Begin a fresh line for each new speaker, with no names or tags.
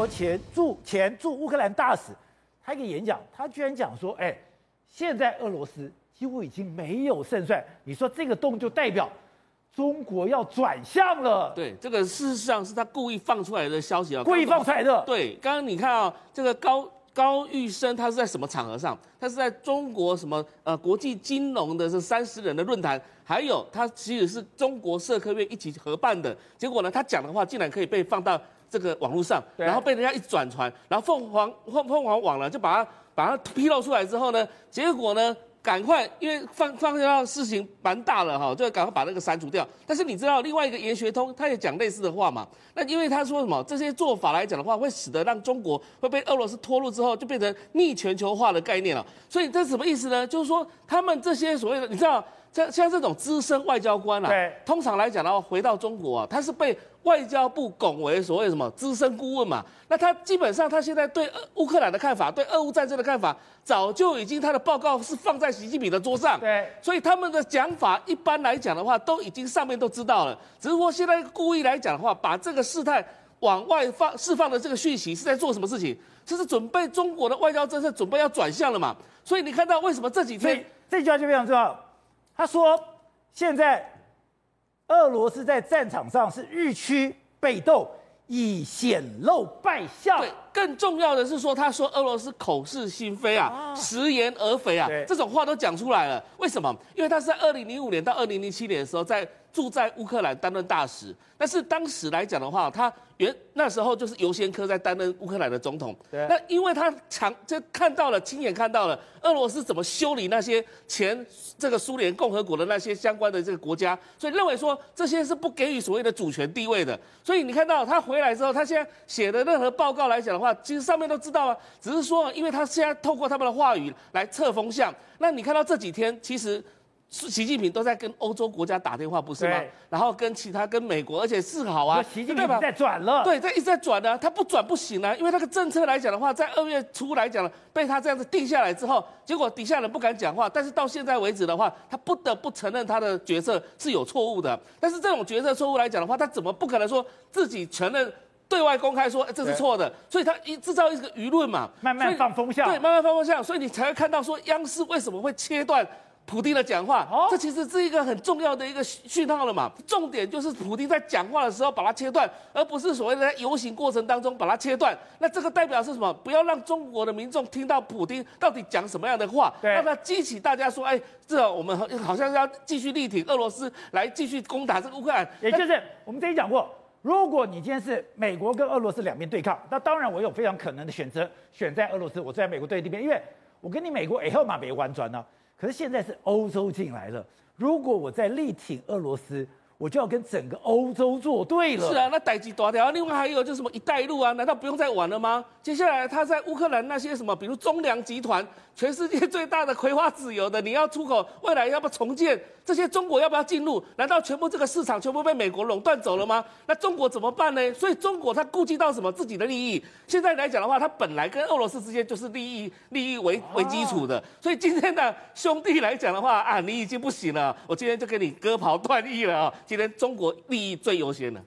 国前驻前驻乌克兰大使，他一个演讲，他居然讲说，哎，现在俄罗斯几乎已经没有胜算。你说这个动就代表中国要转向了？
对，这个事实上是他故意放出来的消息啊，
故意放出来的。
对，刚刚你看啊，这个高。高玉生他是在什么场合上？他是在中国什么呃国际金融的这三十人的论坛，还有他其实是中国社科院一起合办的。结果呢，他讲的话竟然可以被放到这个网络上，然后被人家一转传，然后凤凰凤凤凰网呢就把它把它披露出来之后呢，结果呢？赶快，因为放放下事情蛮大了哈，就要赶快把那个删除掉。但是你知道另外一个研学通，他也讲类似的话嘛？那因为他说什么，这些做法来讲的话，会使得让中国会被俄罗斯拖入之后，就变成逆全球化的概念了。所以这是什么意思呢？就是说他们这些所谓的，你知道。像像这种资深外交官啊，对，通常来讲的话，回到中国啊，他是被外交部拱为所谓什么资深顾问嘛。那他基本上他现在对乌克兰的看法，对俄乌战争的看法，早就已经他的报告是放在习近平的桌上。对，所以他们的讲法一般来讲的话，都已经上面都知道了。只是说现在故意来讲的话，把这个事态往外放释放的这个讯息是在做什么事情？就是准备中国的外交政策准备要转向了嘛。所以你看到为什么这几天
这句话就非常重要。他说：“现在俄罗斯在战场上是日趋被动，以显露败相。
对，更重要的是说，他说俄罗斯口是心非啊，啊食言而肥啊，这种话都讲出来了。为什么？因为他是在二零零五年到二零零七年的时候，在驻在乌克兰担任大使。但是当时来讲的话，他。”原那时候就是尤先科在担任乌克兰的总统，对那因为他常就看到了，亲眼看到了俄罗斯怎么修理那些前这个苏联共和国的那些相关的这个国家，所以认为说这些是不给予所谓的主权地位的。所以你看到他回来之后，他现在写的任何报告来讲的话，其实上面都知道啊，只是说因为他现在透过他们的话语来测风向。那你看到这几天其实。习近平都在跟欧洲国家打电话，不是吗？然后跟其他跟美国，而且是好啊。
习近平在转了，
对，在一直在转呢、啊。他不转不行啊，因为那个政策来讲的话，在二月初来讲被他这样子定下来之后，结果底下人不敢讲话。但是到现在为止的话，他不得不承认他的决策是有错误的。但是这种决策错误来讲的话，他怎么不可能说自己承认、对外公开说这是错的？所以他一制造一个舆论嘛，
慢慢放风向，
对，慢慢放风向，所以你才会看到说央视为什么会切断。普丁的讲话，哦、这其实是一个很重要的一个讯号了嘛。重点就是普丁在讲话的时候把它切断，而不是所谓的在游行过程当中把它切断。那这个代表是什么？不要让中国的民众听到普丁到底讲什么样的话，对让他激起大家说，哎，这我们好像要继续力挺俄罗斯，来继续攻打这个乌克兰。
也就是我们之前讲过，如果你今天是美国跟俄罗斯两边对抗，那当然我有非常可能的选择选在俄罗斯，我在美国对立边，因为我跟你美国以后嘛别弯转呢。可是现在是欧洲进来了，如果我在力挺俄罗斯，我就要跟整个欧洲作对了。
是啊，那代志大条。另外还有就是什么“一带一路”啊，难道不用再玩了吗？接下来他在乌克兰那些什么，比如中粮集团，全世界最大的葵花籽油的，你要出口，未来要不要重建？这些中国要不要进入？难道全部这个市场全部被美国垄断走了吗？那中国怎么办呢？所以中国他顾及到什么自己的利益？现在来讲的话，他本来跟俄罗斯之间就是利益利益为为基础的。所以今天的兄弟来讲的话啊，你已经不行了，我今天就给你割袍断义了啊！今天中国利益最优先的。